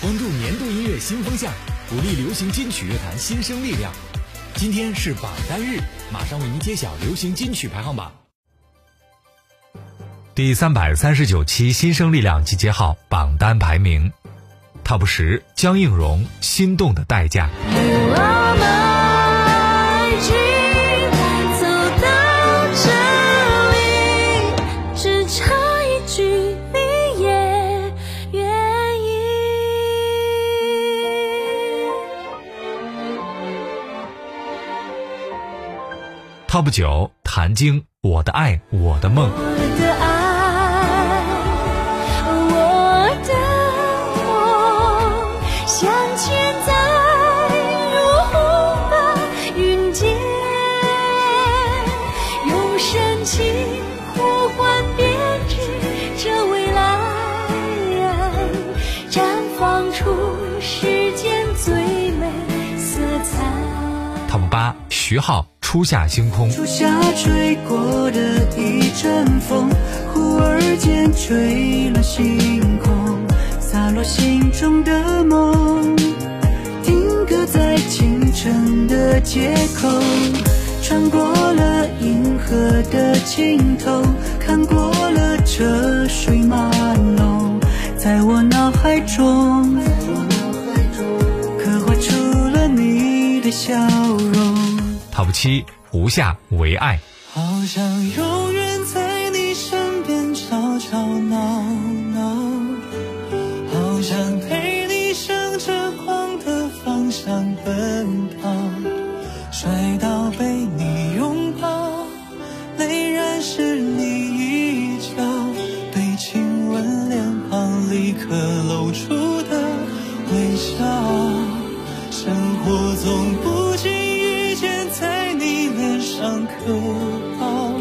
关注年度音乐新风向，鼓励流行金曲乐坛新生力量。今天是榜单日，马上为您揭晓流行金曲排行榜。第三百三十九期新生力量集结号榜单排名，Top 十，江映蓉《心动的代价》。Top 九，谭晶《我的爱我的梦》。Top 八，徐浩。初夏星空。初夏吹过的一阵风，忽而间吹乱星空，洒落心中的梦，定格在清晨的街口，穿过了银河的尽头，看过了车水马龙，在我脑海中，刻画出了你的笑容。Top 七，胡夏为爱。好想永远在你身边吵吵闹闹，好想陪上可好？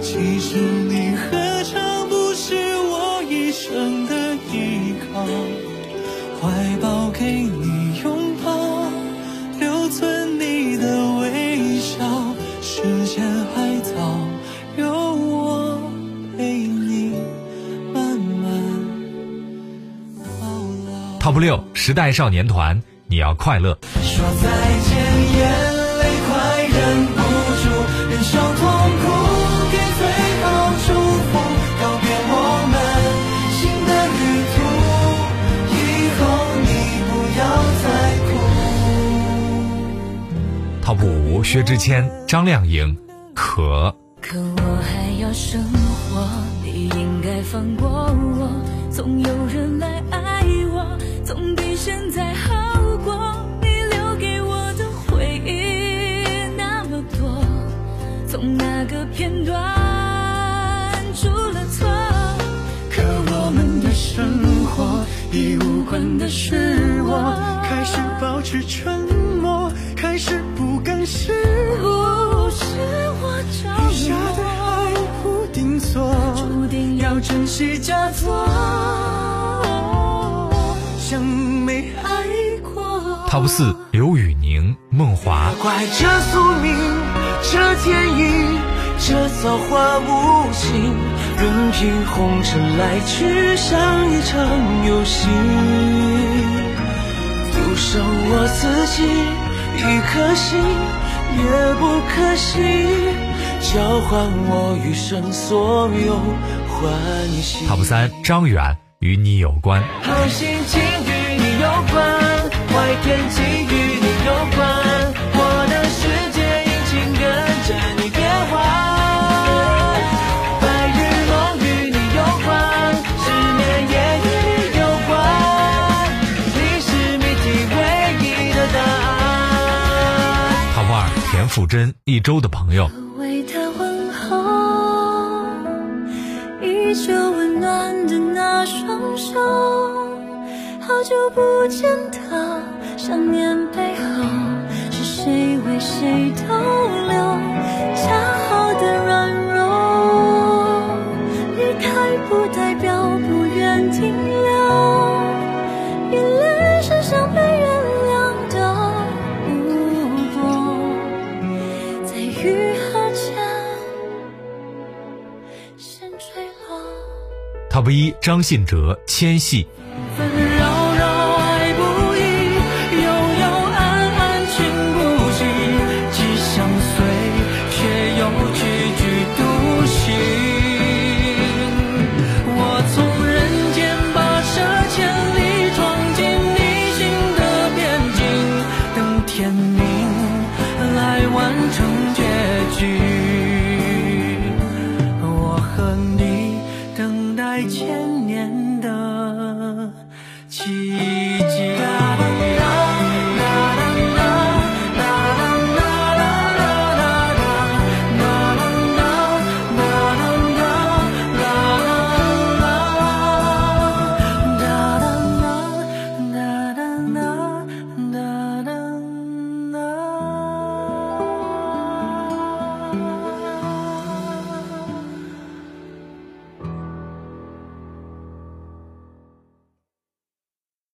其实你何尝不是我一生的依靠？怀抱给你拥抱，留存你的微笑。时间还早，有我陪你慢慢到老。Top 六，时代少年团，你要快乐。说再见，眼 Top 五，薛之谦、张靓颖，可。可我还要生活，你应该放过我，总有人来爱我，总比现在好过。你留给我的回忆那么多从那个片段出了错，可我们的生活已无关的是我，开始保持沉默，珍惜假作，像没爱过。Top 四，刘宇宁、梦华。怪这宿命。这天意，这造化无情，任凭红尘来去，像一场游戏。独守我自己，一颗心也不可惜，交换我余生所有。Top 三，张远与你有关。好心情与你有关，坏天气与你有关。我的世界阴晴跟着你变幻。白日梦与你有关，失眠也与你有关，你是谜题唯一的答案。Top 二，田馥甄一周的朋友。暖的那双手，好久不见的，想念背后是谁为谁逗留？恰好的软弱，离开不代表不愿停留。Top 一，张信哲《牵系》。在千年的记忆。